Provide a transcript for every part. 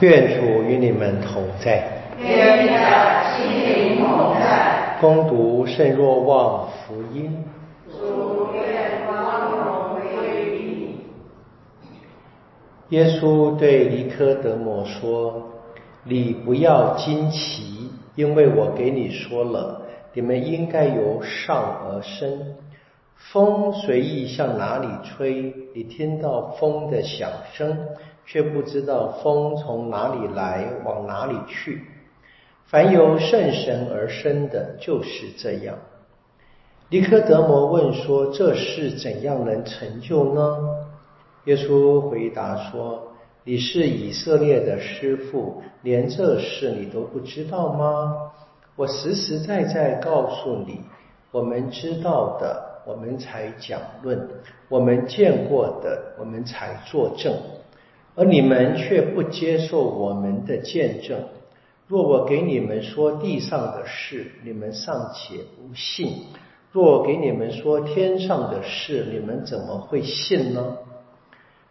愿主与你们同在。愿你的心灵同在。攻读圣若望福音。主愿光荣归于耶稣对尼科德摩说：“你不要惊奇，因为我给你说了，你们应该由上而生。风随意向哪里吹，你听到风的响声。”却不知道风从哪里来，往哪里去。凡由圣神而生的，就是这样。尼科德摩问说：“这事怎样能成就呢？”耶稣回答说：“你是以色列的师傅，连这事你都不知道吗？我实实在在告诉你，我们知道的，我们才讲论；我们见过的，我们才作证。”而你们却不接受我们的见证。若我给你们说地上的事，你们尚且不信；若我给你们说天上的事，你们怎么会信呢？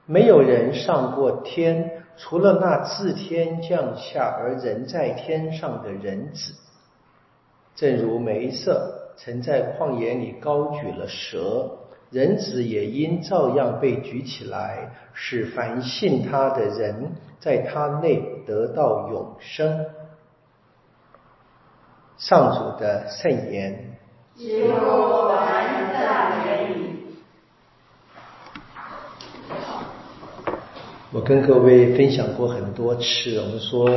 没有人上过天，除了那自天降下而人在天上的人子。正如梅瑟曾在旷野里高举了蛇。人子也因照样被举起来，使凡信他的人在他内得到永生。上主的圣言。我跟各位分享过很多次，我们说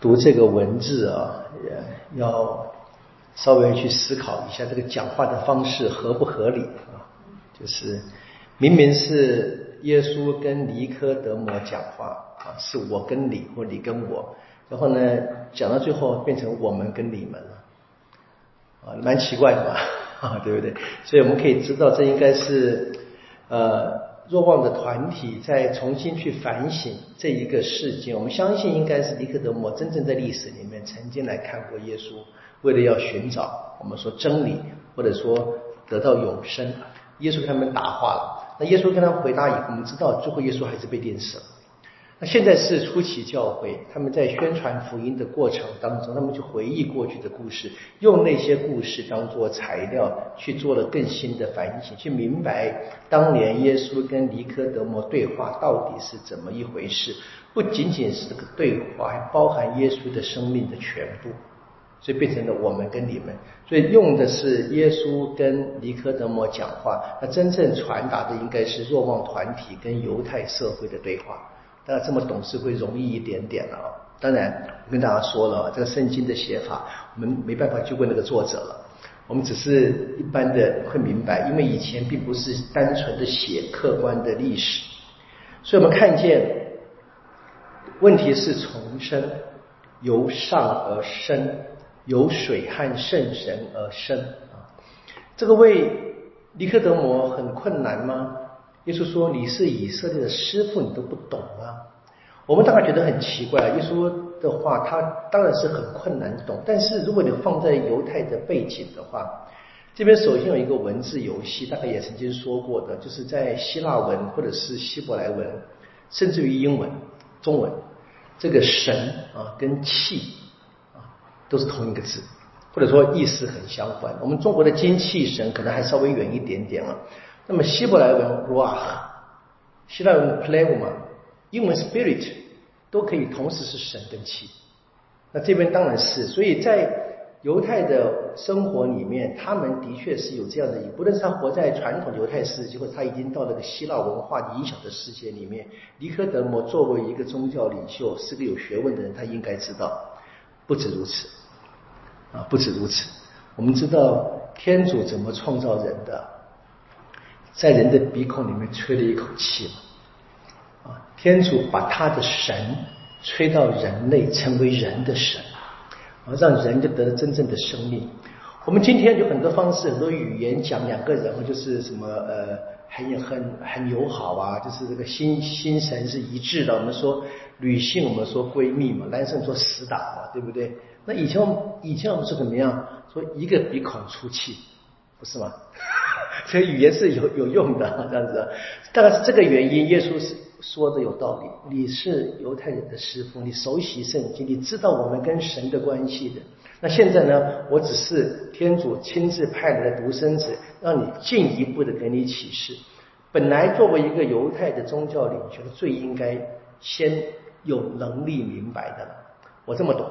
读这个文字啊，要。稍微去思考一下这个讲话的方式合不合理啊？就是明明是耶稣跟尼科德摩讲话啊，是我跟你或你跟我，然后呢讲到最后变成我们跟你们了啊，蛮奇怪的嘛啊，对不对？所以我们可以知道，这应该是呃若望的团体在重新去反省这一个事件。我们相信应该是尼克德莫真正在历史里面曾经来看过耶稣。为了要寻找我们说真理，或者说得到永生，耶稣跟他们答话了。那耶稣跟他回答以后，我们知道最后耶稣还是被钉死了。那现在是初期教会，他们在宣传福音的过程当中，他们去回忆过去的故事，用那些故事当做材料去做了更新的反省，去明白当年耶稣跟尼科德摩对话到底是怎么一回事。不仅仅是这个对话，还包含耶稣的生命的全部。所以变成了我们跟你们，所以用的是耶稣跟尼科德摩讲话，那真正传达的应该是若望团体跟犹太社会的对话。大家这么懂事会容易一点点了啊。当然，我跟大家说了，这个圣经的写法，我们没办法去问那个作者了。我们只是一般的会明白，因为以前并不是单纯的写客观的历史，所以我们看见问题是重生，由上而生。由水和圣神而生啊，这个为尼克德摩很困难吗？耶稣说：“你是以色列的师傅，你都不懂啊。”我们大概觉得很奇怪。耶稣的话，他当然是很困难懂。但是如果你放在犹太的背景的话，这边首先有一个文字游戏，大概也曾经说过的，就是在希腊文或者是希伯来文，甚至于英文、中文，这个神啊跟气啊。都是同一个字，或者说意思很相关。我们中国的精气神可能还稍微远一点点了。那么希伯来文 ruach，希腊文 pneuma，英文 spirit 都可以同时是神跟气。那这边当然是，所以在犹太的生活里面，他们的确是有这样的，不论是他活在传统犹太世界，或者他已经到了个希腊文化影响的世界里面。尼科德摩作为一个宗教领袖，是个有学问的人，他应该知道，不止如此。啊，不止如此。我们知道天主怎么创造人的，在人的鼻孔里面吹了一口气啊，天主把他的神吹到人类，成为人的神，啊，让人就得了真正的生命。我们今天有很多方式，很多语言讲两个人，就是什么呃，很很很友好啊，就是这个心心神是一致的。我们说女性，我们说闺蜜嘛，男生说死党嘛，对不对？那以前我们以前我们是怎么样？说一个鼻孔出气，不是吗？这个语言是有有用的，这样子。大概是这个原因，耶稣是说的有道理，你是犹太人的师傅，你熟悉圣经，你知道我们跟神的关系的。那现在呢，我只是天主亲自派来的独生子，让你进一步的给你启示。本来作为一个犹太的宗教领袖，最应该先有能力明白的了。我这么懂。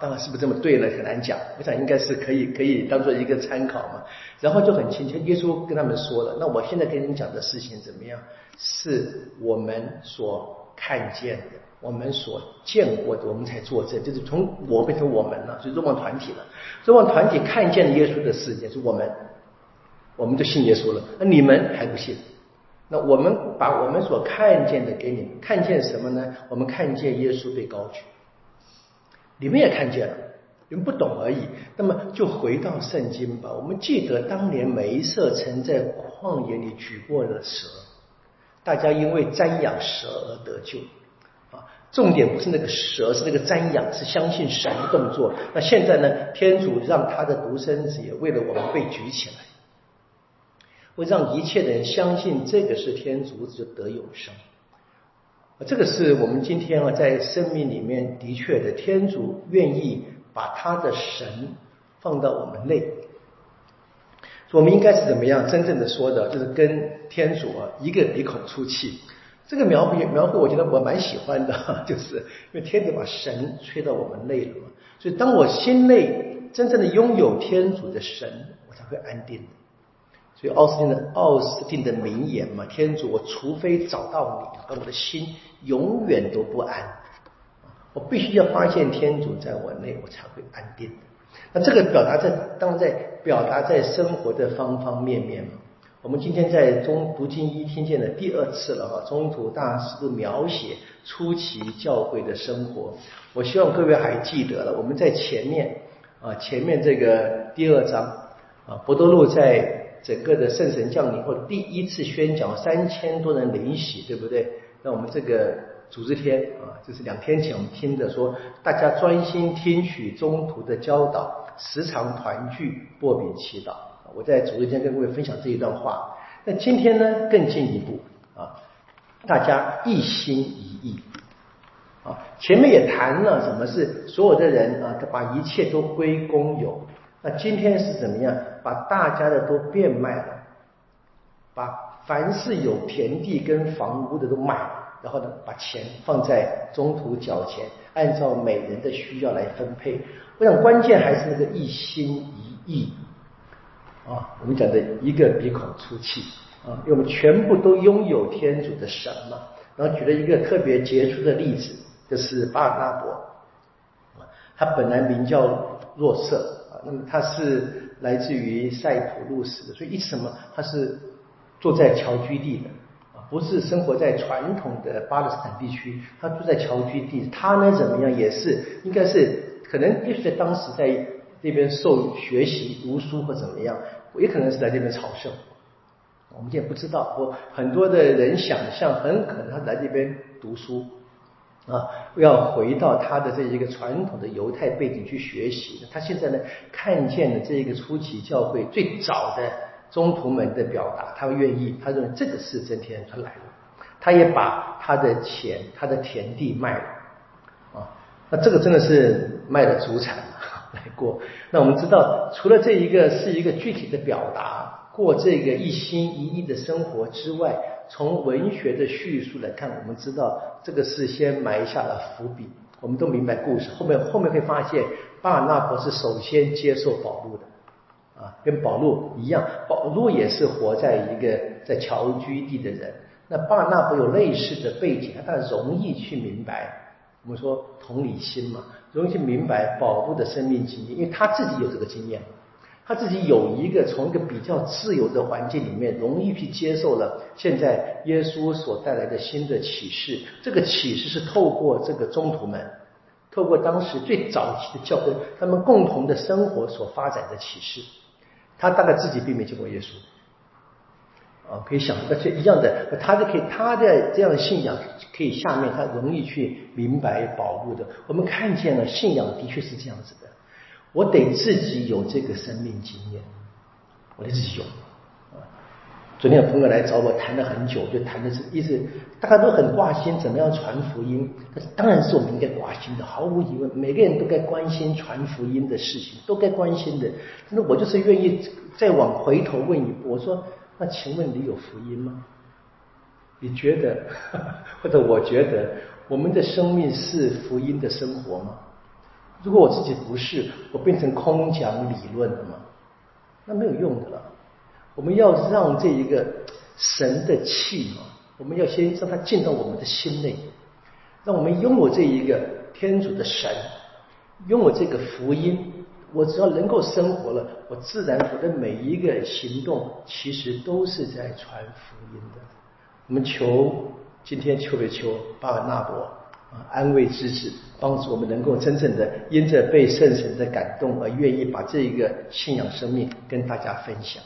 当然是不是这么对呢？很难讲。我想应该是可以，可以当做一个参考嘛。然后就很亲切，耶稣跟他们说了：“那我现在跟你们讲的事情怎么样？是我们所看见的，我们所见过的，我们才作证。就是从我变成我们了，所以若望团体了。若望团体看见耶稣的世界是我们，我们就信耶稣了。那你们还不信？那我们把我们所看见的给你们，看见什么呢？我们看见耶稣被高举。”你们也看见了，你们不懂而已。那么就回到圣经吧。我们记得当年梅瑟曾在旷野里举过了蛇，大家因为瞻仰蛇而得救。啊，重点不是那个蛇，是那个瞻仰，是相信神的动作。那现在呢？天主让他的独生子也为了我们被举起来，会让一切的人相信这个是天主，就得永生。这个是我们今天啊，在生命里面的确的，天主愿意把他的神放到我们内，我们应该是怎么样？真正的说的，就是跟天主啊一个鼻孔出气。这个描绘描绘，我觉得我蛮喜欢的，就是因为天主把神吹到我们内了嘛。所以当我心内真正的拥有天主的神，我才会安定。所以奥斯汀的奥斯汀的名言嘛，天主，我除非找到你，而我的心永远都不安。我必须要发现天主在我内，我才会安定。那这个表达在当然在表达在生活的方方面面嘛。我们今天在中读经一听见的第二次了哈，中途大师的描写初期教会的生活。我希望各位还记得了，我们在前面啊，前面这个第二章啊，博多禄在。整个的圣神降临后第一次宣讲三千多人灵洗，对不对？那我们这个主日天啊，就是两天前我们听的说，大家专心听取中途的教导，时常团聚，擘饼祈祷。我在主日天跟各位分享这一段话。那今天呢，更进一步啊，大家一心一意啊。前面也谈了什么是所有的人啊，他把一切都归公有。那今天是怎么样？把大家的都变卖了，把凡是有田地跟房屋的都卖，然后呢，把钱放在中途缴钱，按照每人的需要来分配。我想关键还是那个一心一意啊，我们讲的一个鼻孔出气啊，因为我们全部都拥有天主的神嘛。然后举了一个特别杰出的例子，就是巴尔纳伯，他本来名叫若瑟啊。那么他是来自于塞浦路斯的，所以一什么他是住在侨居地的啊，不是生活在传统的巴勒斯坦地区，他住在侨居地。他呢怎么样也是应该是可能也许在当时在这边受学习读书或怎么样，也可能是在这边朝圣。我们也不知道，我很多的人想象很可能他来这边读书。啊，要回到他的这一个传统的犹太背景去学习。他现在呢，看见了这一个初期教会最早的中途门的表达，他愿意，他认为这个是真天他来了，他也把他的钱、他的田地卖了。啊，那这个真的是卖了祖产来过。那我们知道，除了这一个是一个具体的表达，过这个一心一意的生活之外。从文学的叙述来看，我们知道这个是先埋下了伏笔。我们都明白故事，后面后面会发现巴尔纳伯是首先接受保禄的，啊，跟保禄一样，保禄也是活在一个在侨居地的人。那巴尔纳伯有类似的背景，他容易去明白。我们说同理心嘛，容易去明白保禄的生命经验，因为他自己有这个经验。他自己有一个从一个比较自由的环境里面，容易去接受了现在耶稣所带来的新的启示。这个启示是透过这个中途们，透过当时最早期的教会，他们共同的生活所发展的启示。他大概自己并没见过耶稣，啊，可以想，而且一样的，他就可以他的这样的信仰可以下面他容易去明白保护的。我们看见了信仰的确是这样子的。我得自己有这个生命经验，我得自己有啊。昨天有朋友来找我谈了很久，就谈的是一直大家都很挂心怎么样传福音。但是当然是我们应该挂心的，毫无疑问，每个人都该关心传福音的事情，都该关心的。但是我就是愿意再往回头问一步，我说：那请问你有福音吗？你觉得，或者我觉得，我们的生命是福音的生活吗？如果我自己不是，我变成空讲理论了吗？那没有用的了。我们要让这一个神的气嘛，我们要先让它进到我们的心内，让我们拥有这一个天主的神，拥有这个福音。我只要能够生活了，我自然我的每一个行动其实都是在传福音的。我们求今天求一求巴尔纳伯，安慰支持，帮助我们能够真正的因着被圣神的感动而愿意把这一个信仰生命跟大家分享。